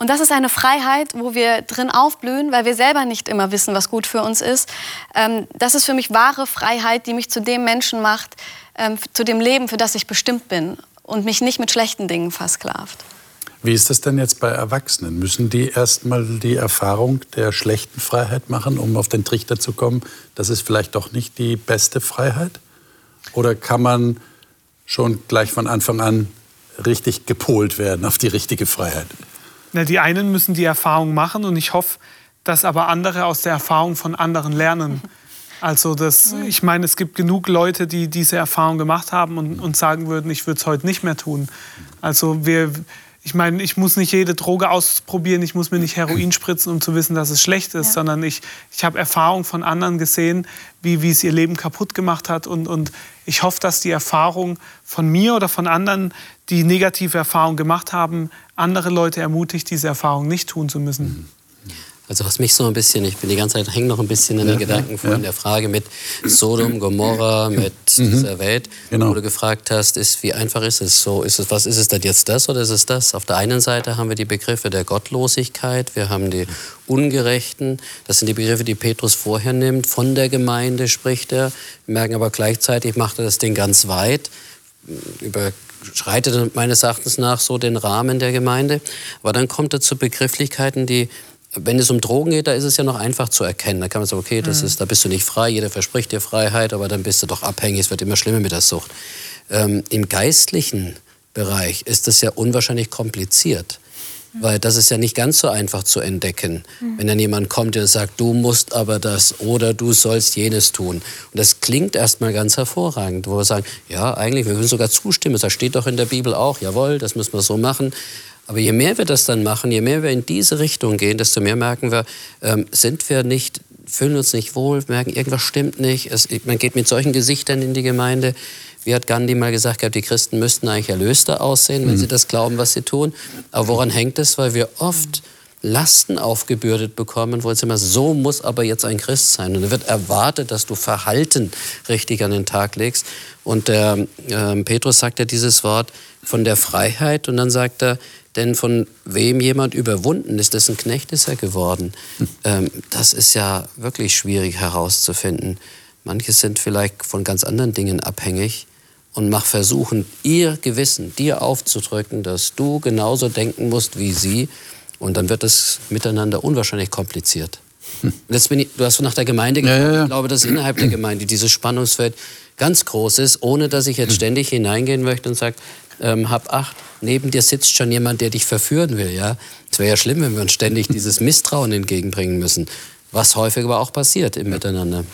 Speaker 3: Und das ist eine Freiheit, wo wir drin aufblühen, weil wir selber nicht immer wissen, was gut für uns ist. Ähm, das ist für mich wahre Freiheit, die mich zu dem Menschen macht, ähm, zu dem Leben, für das ich bestimmt bin und mich nicht mit schlechten Dingen versklavt.
Speaker 2: Wie ist das denn jetzt bei Erwachsenen? Müssen die erstmal die Erfahrung der schlechten Freiheit machen, um auf den Trichter zu kommen, das ist vielleicht doch nicht die beste Freiheit? Oder kann man schon gleich von Anfang an richtig gepolt werden auf die richtige Freiheit?
Speaker 4: Na, die einen müssen die Erfahrung machen und ich hoffe, dass aber andere aus der Erfahrung von anderen lernen. Also das, ich meine, es gibt genug Leute, die diese Erfahrung gemacht haben und, und sagen würden, ich würde es heute nicht mehr tun. Also wir, ich meine, ich muss nicht jede Droge ausprobieren, ich muss mir nicht Heroin spritzen, um zu wissen, dass es schlecht ist, ja. sondern ich, ich habe Erfahrung von anderen gesehen, wie, wie es ihr Leben kaputt gemacht hat. Und, und ich hoffe, dass die Erfahrung von mir oder von anderen, die negative Erfahrungen gemacht haben, andere Leute ermutigt, diese Erfahrung nicht tun zu müssen. Mhm.
Speaker 5: Also was mich so ein bisschen, ich bin die ganze Zeit, hänge noch ein bisschen an den ja, Gedanken von ja. der Frage mit Sodom, Gomorra, mit mhm. dieser Welt, genau. wo du gefragt hast, ist, wie einfach ist es so? Ist es, was ist es denn jetzt das oder ist es das? Auf der einen Seite haben wir die Begriffe der Gottlosigkeit, wir haben die Ungerechten, das sind die Begriffe, die Petrus vorher nimmt, von der Gemeinde spricht er. Wir merken aber gleichzeitig, macht er das Ding ganz weit, überschreitet meines Erachtens nach so den Rahmen der Gemeinde. Aber dann kommt er zu Begrifflichkeiten, die wenn es um Drogen geht, da ist es ja noch einfach zu erkennen. Da kann man sagen, okay, das mhm. ist, da bist du nicht frei, jeder verspricht dir Freiheit, aber dann bist du doch abhängig, es wird immer schlimmer mit der Sucht. Ähm, Im geistlichen Bereich ist das ja unwahrscheinlich kompliziert. Weil das ist ja nicht ganz so einfach zu entdecken, mhm. wenn dann jemand kommt und sagt, du musst aber das oder du sollst jenes tun. Und das klingt erstmal ganz hervorragend, wo wir sagen, ja, eigentlich, wir würden sogar zustimmen, das steht doch in der Bibel auch, jawohl, das müssen wir so machen. Aber je mehr wir das dann machen, je mehr wir in diese Richtung gehen, desto mehr merken wir, ähm, sind wir nicht, fühlen uns nicht wohl, merken, irgendwas stimmt nicht. Es, man geht mit solchen Gesichtern in die Gemeinde. Wie hat Gandhi mal gesagt, die Christen müssten eigentlich erlöster aussehen, wenn mhm. sie das glauben, was sie tun. Aber woran hängt es? Weil wir oft Lasten aufgebürdet bekommen, wo jetzt immer so muss aber jetzt ein Christ sein. Und da wird erwartet, dass du Verhalten richtig an den Tag legst. Und der äh, Petrus sagt ja dieses Wort von der Freiheit und dann sagt er, denn von wem jemand überwunden ist, dessen Knecht ist er geworden. Ähm, das ist ja wirklich schwierig herauszufinden. Manche sind vielleicht von ganz anderen Dingen abhängig und mach versuchen, ihr Gewissen dir aufzudrücken, dass du genauso denken musst wie sie. Und dann wird es miteinander unwahrscheinlich kompliziert. Hm. Jetzt bin ich, du hast nach der Gemeinde gesprochen. Ja, ja, ja. Ich glaube, dass innerhalb der Gemeinde dieses Spannungsfeld ganz groß ist, ohne dass ich jetzt hm. ständig hineingehen möchte und sage, ähm, hab acht, neben dir sitzt schon jemand, der dich verführen will. Ja? Es wäre ja schlimm, wenn wir uns ständig dieses Misstrauen entgegenbringen müssen, was häufig aber auch passiert im Miteinander.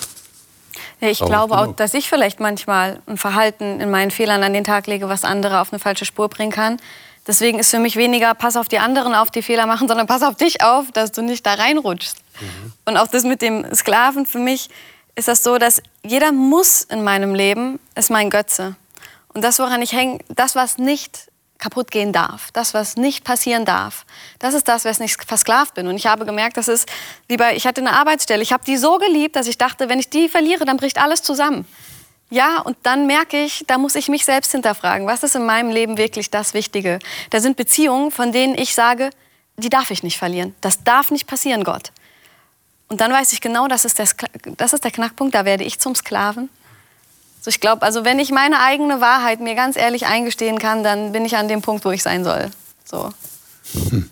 Speaker 3: Ich auch glaube auch, dass ich vielleicht manchmal ein Verhalten in meinen Fehlern an den Tag lege, was andere auf eine falsche Spur bringen kann. Deswegen ist für mich weniger, pass auf die anderen auf, die Fehler machen, sondern pass auf dich auf, dass du nicht da reinrutschst. Mhm. Und auch das mit dem Sklaven, für mich ist das so, dass jeder muss in meinem Leben, ist mein Götze. Und das, woran ich hänge, das, was nicht kaputt gehen darf, das, was nicht passieren darf, das ist das, was ich versklavt bin. Und ich habe gemerkt, das ist wie bei, ich hatte eine Arbeitsstelle, ich habe die so geliebt, dass ich dachte, wenn ich die verliere, dann bricht alles zusammen. Ja, und dann merke ich, da muss ich mich selbst hinterfragen, was ist in meinem Leben wirklich das Wichtige? Da sind Beziehungen, von denen ich sage, die darf ich nicht verlieren. Das darf nicht passieren, Gott. Und dann weiß ich genau, das ist der, das ist der Knackpunkt, da werde ich zum Sklaven. So, ich glaube, also wenn ich meine eigene Wahrheit mir ganz ehrlich eingestehen kann, dann bin ich an dem Punkt, wo ich sein soll. So.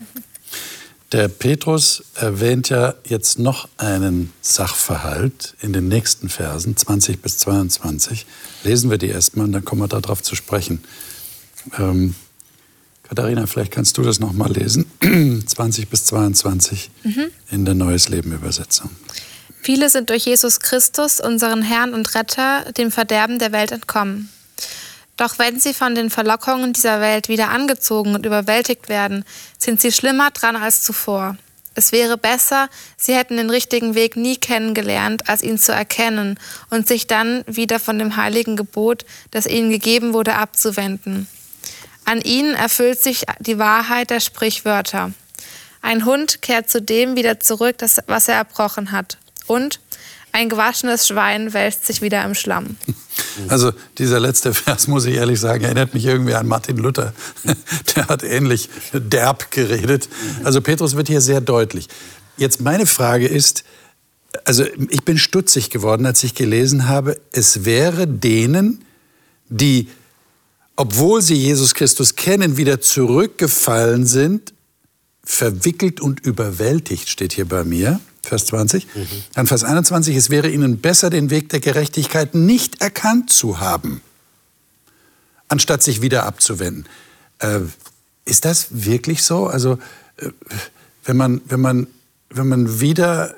Speaker 2: Der Petrus erwähnt ja jetzt noch einen Sachverhalt in den nächsten Versen, 20 bis 22. Lesen wir die erstmal und dann kommen wir darauf zu sprechen. Ähm, Katharina, vielleicht kannst du das noch mal lesen. 20 bis 22 mhm. in der Neues Leben Übersetzung.
Speaker 6: Viele sind durch Jesus Christus, unseren Herrn und Retter, dem Verderben der Welt entkommen. Doch wenn sie von den Verlockungen dieser Welt wieder angezogen und überwältigt werden, sind sie schlimmer dran als zuvor. Es wäre besser, sie hätten den richtigen Weg nie kennengelernt, als ihn zu erkennen und sich dann wieder von dem heiligen Gebot, das ihnen gegeben wurde, abzuwenden. An ihnen erfüllt sich die Wahrheit der Sprichwörter. Ein Hund kehrt zu dem wieder zurück, das, was er erbrochen hat. Und ein gewaschenes Schwein wälzt sich wieder im Schlamm.
Speaker 2: Also dieser letzte Vers, muss ich ehrlich sagen, erinnert mich irgendwie an Martin Luther. Der hat ähnlich derb geredet. Also Petrus wird hier sehr deutlich. Jetzt meine Frage ist, also ich bin stutzig geworden, als ich gelesen habe, es wäre denen, die, obwohl sie Jesus Christus kennen, wieder zurückgefallen sind, verwickelt und überwältigt, steht hier bei mir. Vers 20. Mhm. Dann Vers 21, es wäre ihnen besser, den Weg der Gerechtigkeit nicht erkannt zu haben, anstatt sich wieder abzuwenden. Äh, ist das wirklich so? Also, äh, wenn, man, wenn, man, wenn man wieder,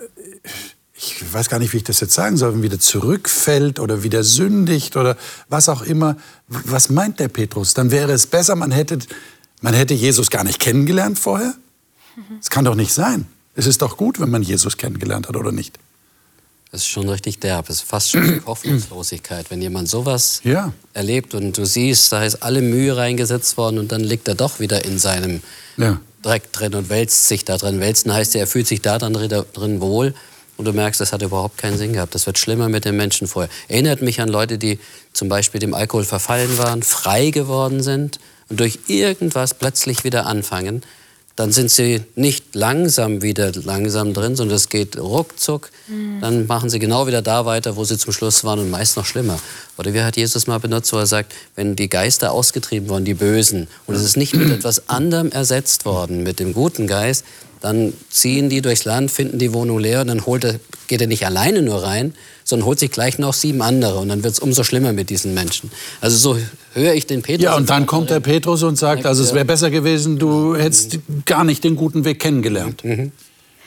Speaker 2: ich weiß gar nicht, wie ich das jetzt sagen soll, wieder zurückfällt oder wieder sündigt oder was auch immer, was meint der Petrus? Dann wäre es besser, man hätte Man hätte Jesus gar nicht kennengelernt vorher? Das kann doch nicht sein. Es ist doch gut, wenn man Jesus kennengelernt hat, oder nicht?
Speaker 5: Das ist schon richtig derb. Es ist fast schon Hoffnungslosigkeit, wenn jemand sowas
Speaker 2: Ja.
Speaker 5: erlebt und du siehst, da ist alle Mühe reingesetzt worden und dann liegt er doch wieder in seinem
Speaker 2: Ja.
Speaker 5: Dreck drin und wälzt sich da drin. Wälzen heißt ja, er fühlt sich da dann drin wohl und du merkst, das hat überhaupt keinen Sinn gehabt. Das wird schlimmer mit den Menschen vorher. Erinnert mich an Leute, die zum Beispiel dem Alkohol verfallen waren, frei geworden sind und durch irgendwas plötzlich wieder anfangen. Dann sind sie nicht langsam wieder langsam drin, sondern es geht ruckzuck. Dann machen sie genau wieder da weiter, wo sie zum Schluss waren und meist noch schlimmer. Oder wie hat Jesus mal benutzt, wo er sagt, wenn die Geister ausgetrieben wurden, die Bösen, und es ist nicht mit etwas anderem ersetzt worden, mit dem guten Geist, dann ziehen die durchs Land, finden die Wohnung leer und dann holt er, geht er nicht alleine nur rein, sondern holt sich gleich noch sieben andere und dann wird es umso schlimmer mit diesen Menschen. Also so höre ich den Petrus.
Speaker 2: Ja, und dann kommt der Petrus und sagt, also es wäre besser gewesen, du hättest gar nicht den guten Weg kennengelernt.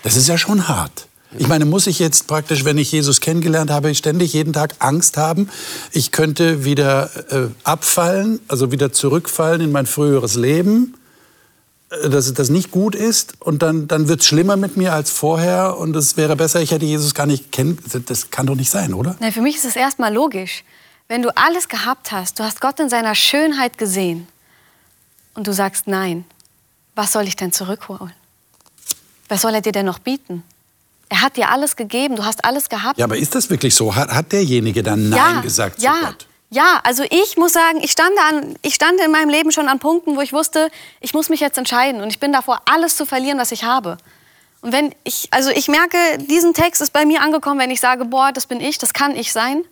Speaker 2: Das ist ja schon hart. Ich meine, muss ich jetzt praktisch, wenn ich Jesus kennengelernt habe, ständig jeden Tag Angst haben, ich könnte wieder äh, abfallen, also wieder zurückfallen in mein früheres Leben, dass das nicht gut ist und dann, dann wird es schlimmer mit mir als vorher und es wäre besser, ich hätte Jesus gar nicht kennen. Das kann doch nicht sein, oder?
Speaker 3: Nein, für mich ist es erstmal logisch. Wenn du alles gehabt hast, du hast Gott in seiner Schönheit gesehen und du sagst nein, was soll ich denn zurückholen? Was soll er dir denn noch bieten? Er hat dir alles gegeben, du hast alles gehabt.
Speaker 2: Ja, aber ist das wirklich so? Hat, hat derjenige dann Nein gesagt
Speaker 3: ja,
Speaker 2: zu Gott?
Speaker 3: Ja, also ich muss sagen, ich stand, an, ich stand in meinem Leben schon an Punkten, wo ich wusste, ich muss mich jetzt entscheiden und ich bin davor, alles zu verlieren, was ich habe. Und wenn ich, also ich merke, diesen Text ist bei mir angekommen, wenn ich sage, boah, das bin ich, das kann ich sein.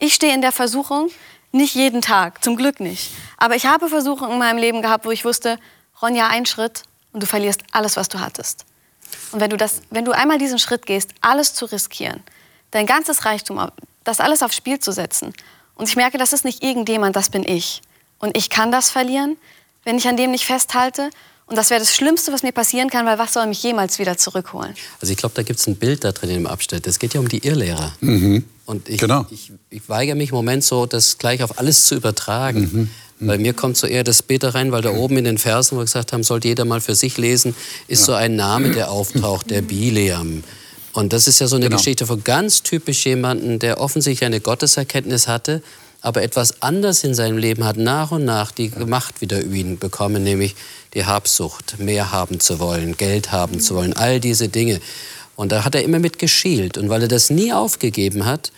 Speaker 3: Ich stehe in der Versuchung, nicht jeden Tag, zum Glück nicht. Aber ich habe Versuchungen in meinem Leben gehabt, wo ich wusste, Ronja, ein Schritt und du verlierst alles, was du hattest. Und wenn du, das, wenn du einmal diesen Schritt gehst, alles zu riskieren, dein ganzes Reichtum, das alles aufs Spiel zu setzen, und ich merke, das ist nicht irgendjemand, das bin ich. Und ich kann das verlieren, wenn ich an dem nicht festhalte. Und das wäre das Schlimmste, was mir passieren kann, weil was soll mich jemals wieder zurückholen?
Speaker 5: Also ich glaube, da gibt es ein Bild da drin im Abschnitt. Es geht ja um die Irrlehrer. Und ich,
Speaker 2: Genau.
Speaker 5: ich, ich weigere mich im Moment so, das gleich auf alles zu übertragen. Bei mir kommt so eher das Bild rein, weil da oben in den Versen, wo wir gesagt haben, sollte jeder mal für sich lesen, ist so ein Name, der auftaucht, der Bileam. Und das ist ja so eine
Speaker 2: Genau.
Speaker 5: Geschichte von ganz typisch jemanden, der offensichtlich eine Gotteserkenntnis hatte, aber etwas anders in seinem Leben hat nach und nach die Macht wieder über ihn bekommen, nämlich die Habsucht, mehr haben zu wollen, Geld haben zu wollen, all diese Dinge. Und da hat er immer mit geschielt. Und weil er das nie aufgegeben hat,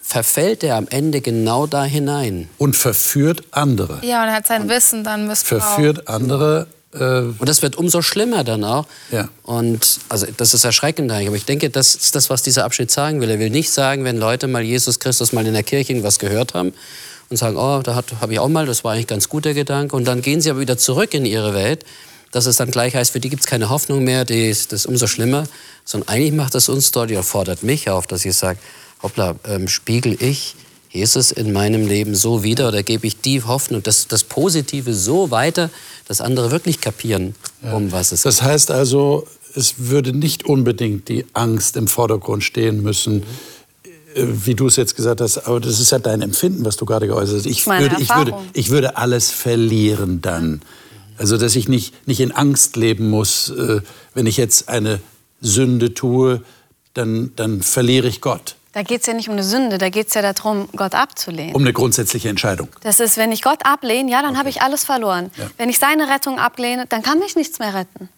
Speaker 5: verfällt er am Ende genau da hinein.
Speaker 2: Und verführt andere.
Speaker 6: Ja, und er hat sein Wissen dann missbraucht.
Speaker 2: Verführt andere. Äh,
Speaker 5: Und das wird umso schlimmer dann auch.
Speaker 2: Ja.
Speaker 5: Und also das ist erschreckend eigentlich. Aber ich denke, das ist das, was dieser Abschnitt sagen will. Er will nicht sagen, wenn Leute mal Jesus Christus mal in der Kirche irgendwas gehört haben und sagen, oh, da habe ich auch mal, das war eigentlich ganz gut der Gedanke. Und dann gehen sie aber wieder zurück in ihre Welt, dass es dann gleich heißt, für die gibt es keine Hoffnung mehr, die das ist umso schlimmer. Sondern eigentlich macht das uns deutlich, oder fordert mich auf, dass ich sage, hoppla, ähm, spiegel ich Jesus in meinem Leben so wieder oder gebe ich die Hoffnung, das, das Positive so weiter, dass andere wirklich kapieren, um was es
Speaker 2: das heißt also, es würde nicht unbedingt die Angst im Vordergrund stehen müssen, äh, wie du es jetzt gesagt hast, aber das ist ja dein Empfinden, was du gerade geäußert hast. Ich
Speaker 3: Meine
Speaker 2: würde, ich, würde, ich würde alles verlieren dann. Also, dass ich nicht, nicht in Angst leben muss, äh, wenn ich jetzt eine Sünde tue, dann, dann verliere ich Gott.
Speaker 3: Da geht es ja nicht um eine Sünde, da geht es ja darum, Gott abzulehnen.
Speaker 2: Um eine grundsätzliche Entscheidung.
Speaker 3: Das ist, wenn ich Gott ablehne, ja, dann habe ich alles verloren.
Speaker 2: Ja.
Speaker 3: Wenn ich seine Rettung ablehne, dann kann mich nichts mehr retten.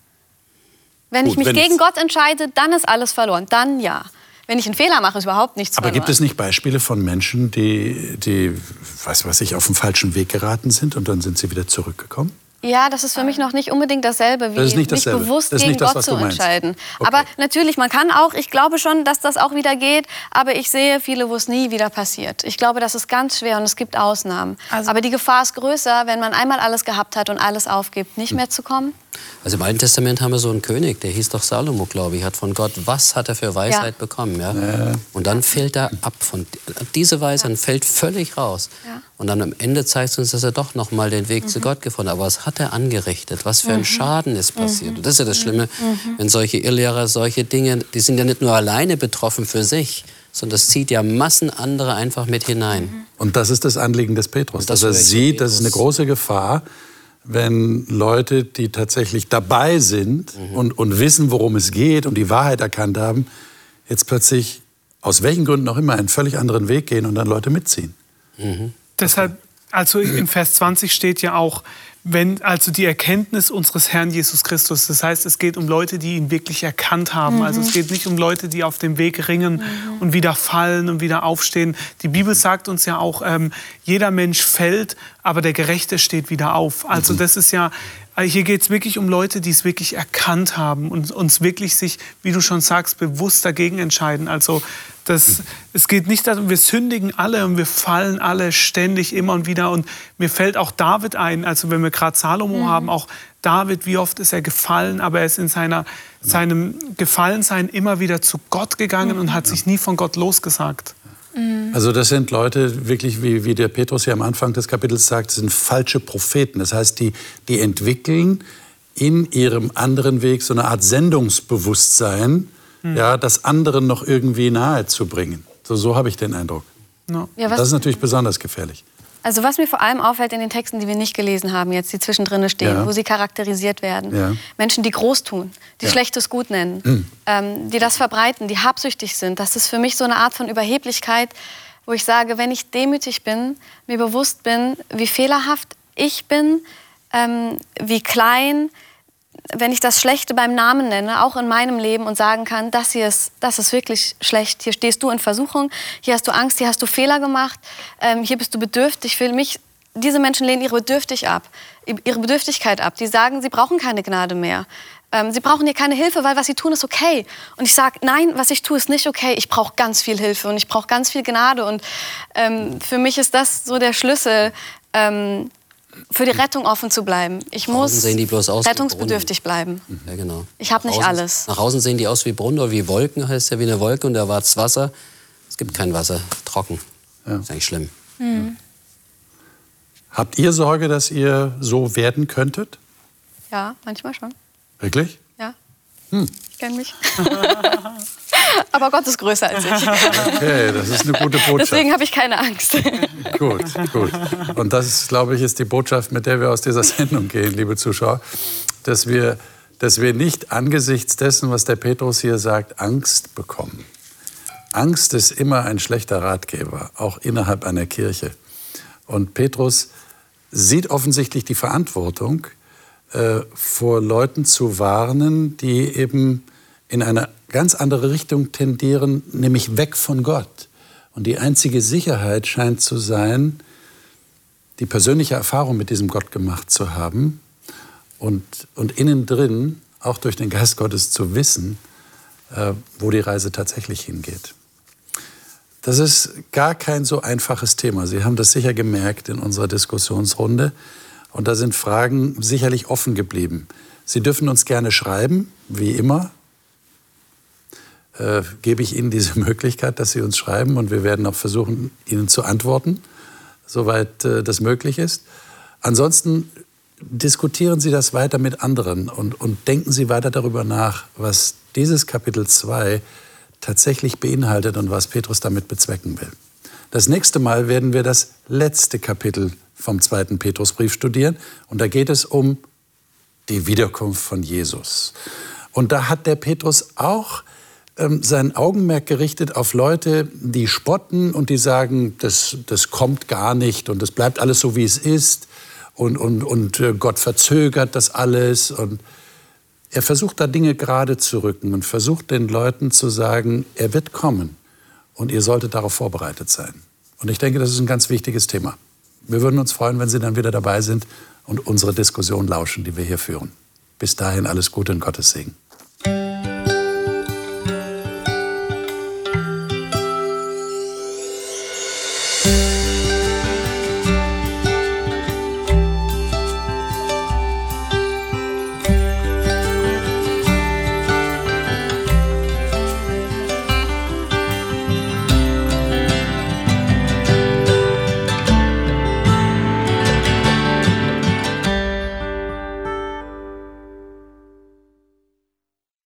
Speaker 3: Wenn ich
Speaker 2: Gut,
Speaker 3: mich
Speaker 2: wenn
Speaker 3: gegen Gott entscheide, dann ist alles verloren. Dann ja. Wenn ich einen Fehler mache, ist überhaupt nichts
Speaker 2: Aber
Speaker 3: verloren.
Speaker 2: gibt es nicht Beispiele von Menschen, die, die was weiß ich, auf den falschen Weg geraten sind und dann sind sie wieder zurückgekommen?
Speaker 3: Ja, das ist für mich noch nicht unbedingt dasselbe, wie
Speaker 2: Das nicht
Speaker 3: mich
Speaker 2: dasselbe.
Speaker 3: bewusst gegen
Speaker 2: das,
Speaker 3: Gott zu entscheiden.
Speaker 2: Okay.
Speaker 3: Aber natürlich, man kann auch, ich glaube schon, dass das auch wieder geht, aber ich sehe viele, wo es nie wieder passiert. Ich glaube, das ist ganz schwer und es gibt Ausnahmen.
Speaker 6: Also-
Speaker 3: aber die Gefahr ist größer, wenn man einmal alles gehabt hat und alles aufgibt,
Speaker 2: Hm.
Speaker 3: nicht mehr zu kommen.
Speaker 5: Also im Alten Testament haben wir so einen König, der hieß doch Salomo, glaube ich, hat von Gott, was hat er für Weisheit
Speaker 3: Ja.
Speaker 5: bekommen? Ja? Und dann fällt er ab von diese Weisheit, fällt völlig raus.
Speaker 3: Ja.
Speaker 5: Und dann am Ende zeigt es uns, dass er doch noch mal den Weg zu Gott gefunden hat. Aber was hat er angerichtet? Was für ein Schaden ist passiert? Und das ist ja das Schlimme, wenn solche Irrlehrer solche Dinge, die sind ja nicht nur alleine betroffen für sich, sondern das zieht ja Massen andere einfach mit hinein.
Speaker 2: Und das ist das Anliegen des Petrus,
Speaker 5: das
Speaker 2: dass er sieht, das ist eine große Gefahr, wenn Leute, die tatsächlich dabei sind mhm. und, und wissen, worum es geht und die Wahrheit erkannt haben, jetzt plötzlich aus welchen Gründen auch immer einen völlig anderen Weg gehen und dann Leute mitziehen.
Speaker 4: Mhm. Deshalb, also in Vers 20 steht ja auch, wenn also die Erkenntnis unseres Herrn Jesus Christus. Das heißt, es geht um Leute, die ihn wirklich erkannt haben. Mhm. Also es geht nicht um Leute, die auf dem Weg ringen mhm. und wieder fallen und wieder aufstehen. Die Bibel sagt uns ja auch, ähm, jeder Mensch fällt, aber der Gerechte steht wieder auf. Also mhm. das ist ja also hier geht es wirklich um Leute, die es wirklich erkannt haben und uns wirklich sich, wie du schon sagst, bewusst dagegen entscheiden. Also das, es geht nicht darum, wir sündigen alle und wir fallen alle ständig immer und wieder. Und mir fällt auch David ein, also wenn wir gerade Salomo mhm. haben, auch David, wie oft ist er gefallen, aber er ist in seiner, seinem Gefallensein immer wieder zu Gott gegangen mhm. und hat sich nie von Gott losgesagt.
Speaker 2: Mhm. Also das sind Leute, wirklich, wie, wie der Petrus ja am Anfang des Kapitels sagt, sind falsche Propheten. Das heißt, die, die entwickeln in ihrem anderen Weg so eine Art Sendungsbewusstsein, mhm. ja, das anderen noch irgendwie nahe zu bringen. So, so habe ich den Eindruck. No. Ja, das ist natürlich besonders gefährlich.
Speaker 3: Also was mir vor allem auffällt in den Texten, die wir nicht gelesen haben, jetzt die zwischendrin stehen, ja. wo sie charakterisiert werden. Ja. Menschen, die groß tun, die ja. Schlechtes gut nennen, mhm. ähm, die das verbreiten, die habsüchtig sind. Das ist für mich so eine Art von Überheblichkeit, wo ich sage, wenn ich demütig bin, mir bewusst bin, wie fehlerhaft ich bin, ähm, wie klein, wenn ich das Schlechte beim Namen nenne, auch in meinem Leben und sagen kann, das hier ist, das ist wirklich schlecht, hier stehst du in Versuchung, hier hast du Angst, hier hast du Fehler gemacht, ähm, hier bist du bedürftig. Für mich, diese Menschen lehnen ihre, Bedürftig ab, ihre Bedürftigkeit ab. Die sagen, sie brauchen keine Gnade mehr. Ähm, sie brauchen hier keine Hilfe, weil was sie tun ist okay. Und ich sage, nein, was ich tue ist nicht okay. Ich brauche ganz viel Hilfe und ich brauche ganz viel Gnade. Und ähm, für mich ist das so der Schlüssel, ähm, für die Rettung offen zu bleiben. Ich muss rettungsbedürftig bleiben.
Speaker 5: Ja, genau.
Speaker 3: Ich habe nicht alles.
Speaker 5: Nach außen sehen die aus wie Brunnen oder wie Wolken, heißt ja wie eine Wolke und da wartet Wasser. Es gibt kein Wasser, trocken. Ja. Das ist eigentlich schlimm. Mhm.
Speaker 2: Habt ihr Sorge, dass ihr so werden könntet?
Speaker 3: Ja, manchmal schon.
Speaker 2: Wirklich?
Speaker 3: Hm. Ich kenne mich. Aber Gott ist größer als ich.
Speaker 2: Okay, das ist eine gute Botschaft.
Speaker 3: Deswegen habe ich keine Angst.
Speaker 2: Gut, gut. Und das, ist, glaube ich, ist die Botschaft, mit der wir aus dieser Sendung gehen, liebe Zuschauer, dass wir, dass wir nicht angesichts dessen, was der Petrus hier sagt, Angst bekommen. Angst ist immer ein schlechter Ratgeber, auch innerhalb einer Kirche. Und Petrus sieht offensichtlich die Verantwortung, äh, vor Leuten zu warnen, die eben in eine ganz andere Richtung tendieren, nämlich weg von Gott. Und die einzige Sicherheit scheint zu sein, die persönliche Erfahrung mit diesem Gott gemacht zu haben und, und innen drin, auch durch den Geist Gottes, zu wissen, äh, wo die Reise tatsächlich hingeht. Das ist gar kein so einfaches Thema. Sie haben das sicher gemerkt in unserer Diskussionsrunde. Und da sind Fragen sicherlich offen geblieben. Sie dürfen uns gerne schreiben, wie immer, äh, gebe ich Ihnen diese Möglichkeit, dass Sie uns schreiben und wir werden auch versuchen, Ihnen zu antworten, soweit äh, das möglich ist. Ansonsten diskutieren Sie das weiter mit anderen und, und denken Sie weiter darüber nach, was dieses Kapitel 2 tatsächlich beinhaltet und was Petrus damit bezwecken will. Das nächste Mal werden wir das letzte Kapitel vom zweiten Petrusbrief studieren und da geht es um die Wiederkunft von Jesus. Und da hat der Petrus auch ähm, sein Augenmerk gerichtet auf Leute, die spotten und die sagen, das, das kommt gar nicht und es bleibt alles so, wie es ist und, und, und äh, Gott verzögert das alles. Und er versucht da Dinge gerade zu rücken und versucht den Leuten zu sagen, er wird kommen und ihr solltet darauf vorbereitet sein. Und ich denke, das ist ein ganz wichtiges Thema. Wir würden uns freuen, wenn Sie dann wieder dabei sind und unsere Diskussion lauschen, die wir hier führen. Bis dahin alles Gute und Gottes Segen.